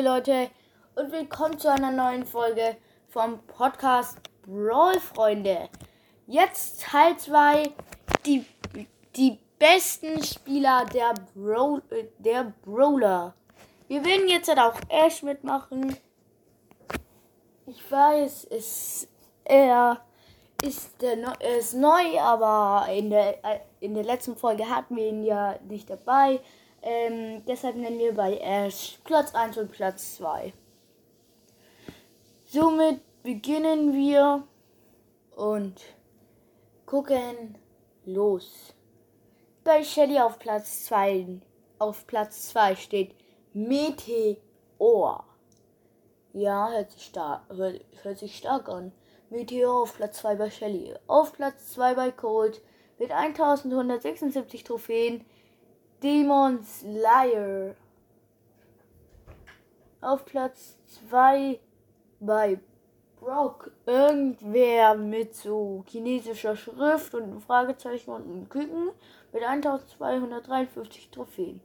Liebe Leute und willkommen zu einer neuen Folge vom Podcast Brawl Freunde. Jetzt Teil 2, die, die besten Spieler der, Brawl, äh, der Brawler. Wir werden jetzt halt auch Ash mitmachen. Ich weiß, es er ist, der, er ist neu, aber in der, äh, in der letzten Folge hatten wir ihn ja nicht dabei. Ähm, deshalb nennen wir bei Ash Platz 1 und Platz 2. Somit beginnen wir und gucken los. Bei Shelly auf Platz 2 auf Platz 2 steht Meteor. Ja, hört sich, stark, hört, hört sich stark an. Meteor auf Platz 2 bei Shelly. Auf Platz 2 bei Cold mit 1176 Trophäen Demon Slayer. Auf Platz 2 bei Brock. Irgendwer mit so chinesischer Schrift und einem Fragezeichen und einem Küken mit 1253 Trophäen.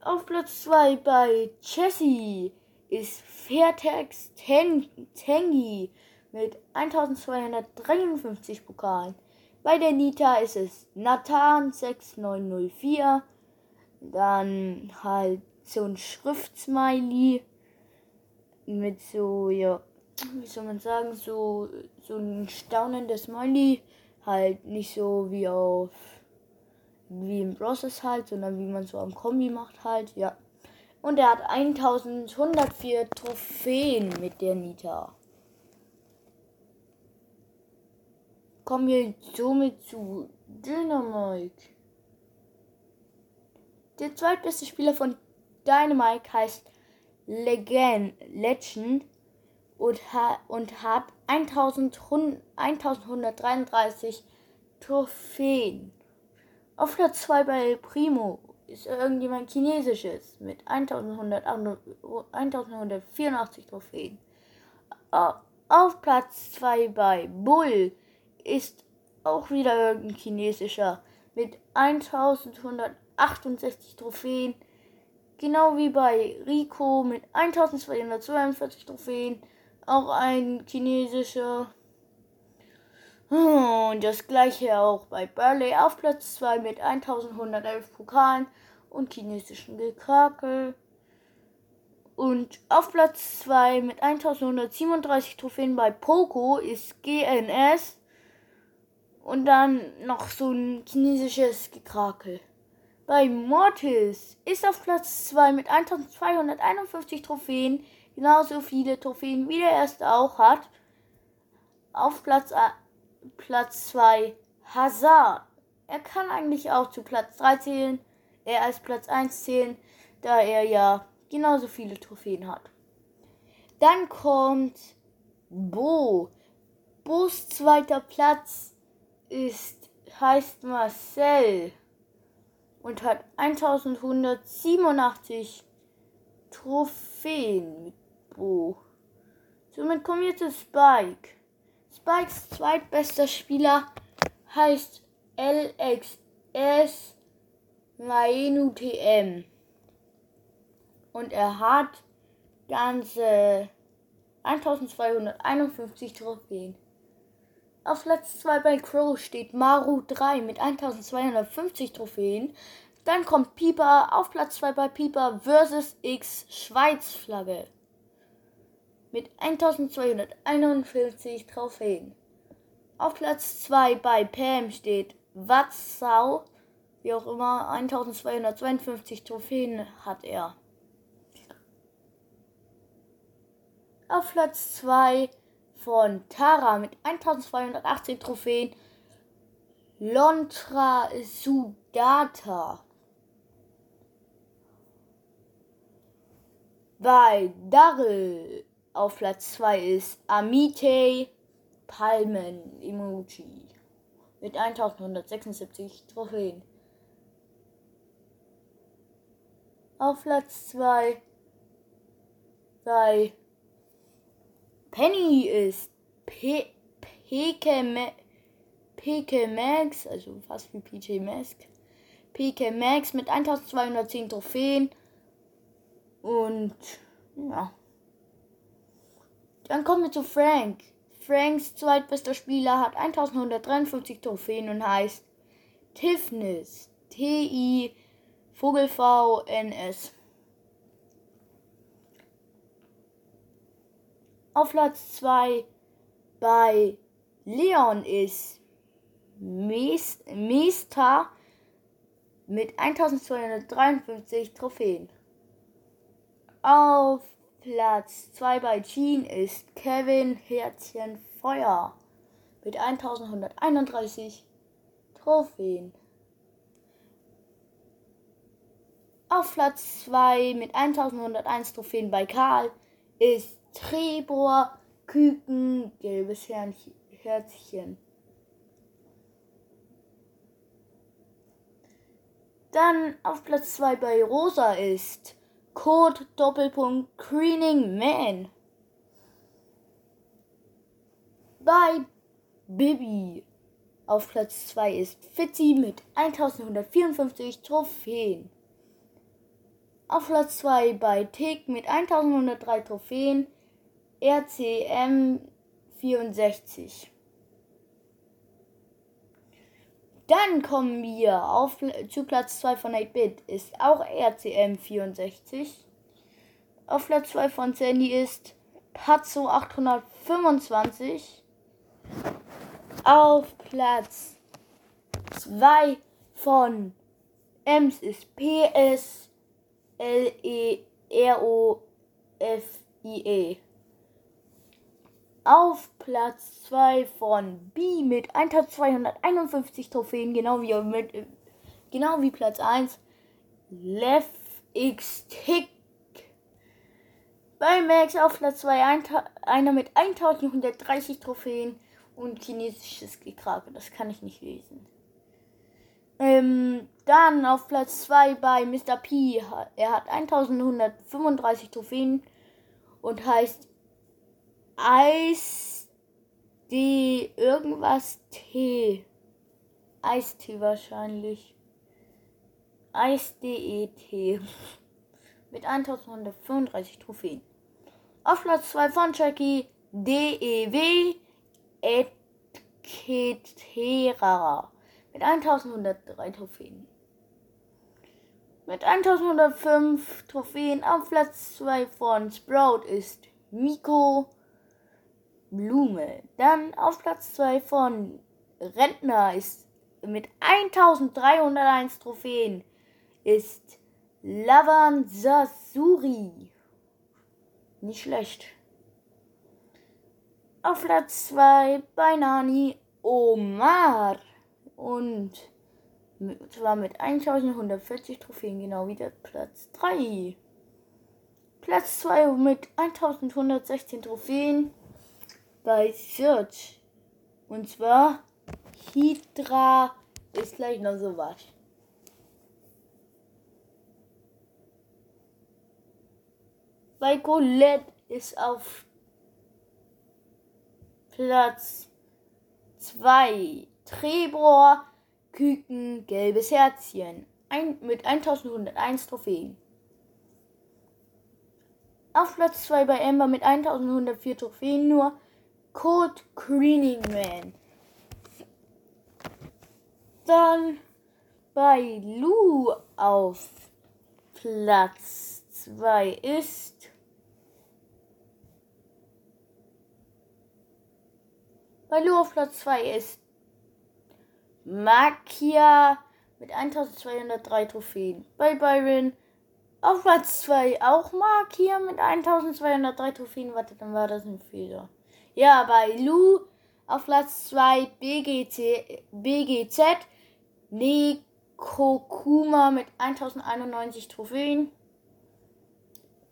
Auf Platz 2 bei Jessie ist Fairtex Tengi mit 1253 Pokalen. Bei der Nita ist es Nathan 6904. Dann halt so ein Schriftsmiley mit so, ja, wie soll man sagen, so, so ein staunendes Smiley. Halt nicht so wie auf, wie im Process halt, sondern wie man so am Kombi macht halt, ja. Und er hat 1104 Trophäen mit der Nita. Kommen wir somit zu Dynamite. Der zweitbeste Spieler von Dynamite heißt Legend, Legend und, ha und hat 1133 Trophäen. Auf Platz 2 bei Primo ist irgendjemand Chinesisches mit 1184 Trophäen. Auf Platz 2 bei Bull ist auch wieder irgendein chinesischer mit 1168 Trophäen. Genau wie bei Rico mit 1242 Trophäen. Auch ein chinesischer. Und das gleiche auch bei Burley auf Platz 2 mit 1111 Pokalen und chinesischen Gekrakel. Und auf Platz 2 mit 1137 Trophäen bei Poco ist GNS und dann noch so ein chinesisches Gekrakel. Bei Mortis ist auf Platz 2 mit 1251 Trophäen, genauso viele Trophäen wie der erste auch hat. Auf Platz, Platz 2 Hazard. Er kann eigentlich auch zu Platz 3 zählen, er als Platz 1 zählen, da er ja genauso viele Trophäen hat. Dann kommt Bo. Bo's zweiter Platz ist, heißt Marcel und hat 1187 Trophäen mit Bo. Somit kommen wir zu Spike. Spikes zweitbester Spieler heißt LXS Maenu TM. Und er hat ganze 1251 Trophäen. Auf Platz 2 bei Crow steht Maru 3 mit 1250 Trophäen. Dann kommt Pieper auf Platz 2 bei Pieper vs. X Schweiz Flagge mit 1241 Trophäen. Auf Platz 2 bei Pam steht Watzau, wie auch immer, 1252 Trophäen hat er. Auf Platz 2 von Tara mit 1218 Trophäen. Lontra Sudata. Bei Darrell auf Platz 2 ist Amite Palmen Emoji mit 1176 Trophäen. Auf Platz 2 bei Penny ist PK, PK Max, also fast wie PJ Mask. PK Max mit 1210 Trophäen. Und ja. Dann kommen wir zu Frank. Franks zweitbester Spieler hat 1153 Trophäen und heißt Tifnis. T-I Vogel V-N-S. Auf Platz 2 bei Leon ist Mesta mit 1253 Trophäen. Auf Platz 2 bei Jean ist Kevin Herzchen Feuer mit 1131 Trophäen. Auf Platz 2 mit 1101 Trophäen bei Karl ist Trebor Küken gelbes Herzchen. Dann auf Platz 2 bei Rosa ist Code Doppelpunkt Greening Man. Bei Bibi auf Platz 2 ist Fitzy mit 1154 Trophäen. Auf Platz 2 bei Tick mit 1103 Trophäen RCM 64. Dann kommen wir auf, zu Platz 2 von 8-Bit, ist auch RCM 64. Auf Platz 2 von Sandy ist Pazzo 825. Auf Platz 2 von Ems ist PS L E R O F I E auf Platz 2 von B mit 1251 Trophäen, genau wie, mit, genau wie Platz 1. Left X Tick. Bei Max auf Platz 2 ein, einer mit 1130 Trophäen und chinesisches Gekrake. Das kann ich nicht lesen. Ähm, dann auf Platz 2 bei Mr. P. Er hat 1135 Trophäen und heißt Eis die irgendwas T. Eistee wahrscheinlich. Eis-D-E-T. Mit 1135 Trophäen. Auf Platz 2 von Jackie D-E-W Etketera. Mit 1103 Trophäen. Mit 1105 Trophäen auf Platz 2 von Sprout ist Miko Blume. Dann auf Platz 2 von Rentner ist mit 1301 Trophäen ist Lavan Sasuri. Nicht schlecht. Auf Platz 2 bei Nani Omar. Und zwar mit 1140 Trophäen, genau wie der Platz 3. Platz 2 mit 1116 Trophäen bei Search. Und zwar Hydra ist gleich noch so was. Bei Colette ist auf Platz 2 Trebor, Küken, gelbes Herzchen ein, mit 1101 Trophäen. Auf Platz 2 bei Ember mit 1104 Trophäen nur Code Greening Man. Dann bei Lou auf Platz 2 ist bei Lou auf Platz 2 ist Makia mit 1203 Trophäen. Bei Byron auf Platz 2 auch Makia mit 1203 Trophäen. Warte, dann war das ein Fehler. Ja, bei Lu auf Platz 2 BGC, BGZ Nekokuma mit 1091 Trophäen.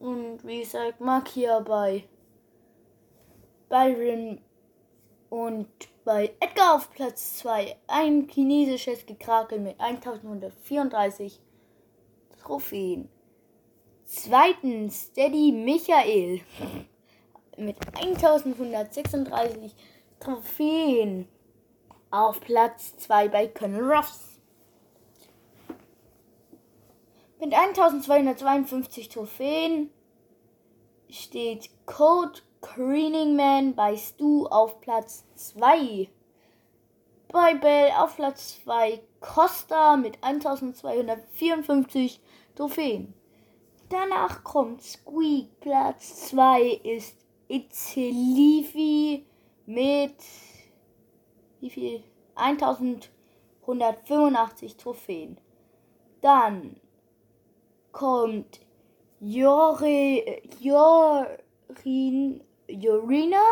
Und wie gesagt, Makia bei Byron und bei Edgar auf Platz 2 ein chinesisches Gekrakel mit 1134 Trophäen. Zweitens Steady Michael mit 1136 Trophäen auf Platz 2 bei Colonel Ruffs. Mit 1252 Trophäen steht Code Greening Man bei Stu auf Platz 2. Bei Bell auf Platz 2 Costa mit 1254 Trophäen. Danach kommt Squeak. Platz 2 ist Itzelifi mit wie viel? 1185 Trophäen. Dann kommt Jore, Jorin, Jorina,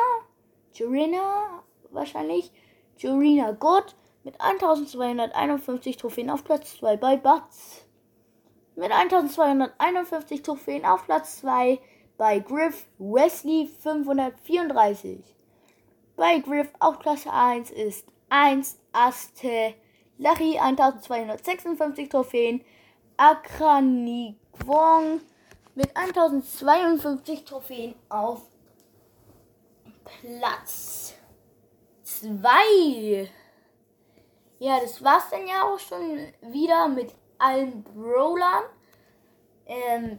Jorina wahrscheinlich, Jorina Gott mit 1251 Trophäen auf Platz 2 bei Batz. Mit 1251 Trophäen auf Platz 2 bei Griff Wesley 534. Bei Griff auf Klasse 1 ist 1 Aste Larry 1256 Trophäen, Akrani Kwong mit 1052 Trophäen auf Platz 2. Ja, das war's dann ja auch schon wieder mit allen Brawlern. Ähm,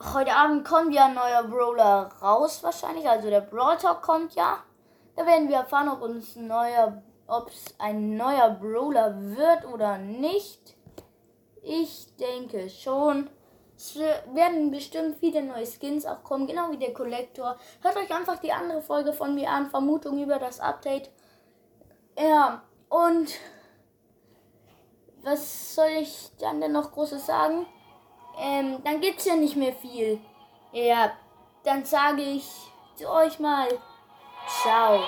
heute Abend kommt ja ein neuer Brawler raus wahrscheinlich. Also der Brawl Talk kommt ja. Da werden wir erfahren, ob uns ein neuer, ob es ein neuer Brawler wird oder nicht. Ich denke schon. Es werden bestimmt viele neue Skins auch kommen, genau wie der Kollektor. Hört euch einfach die andere Folge von mir an, Vermutung über das Update. Ja, und was soll ich dann denn noch Großes sagen? Ähm, dann gibt's ja nicht mehr viel. Ja, dann sage ich zu euch mal, ciao.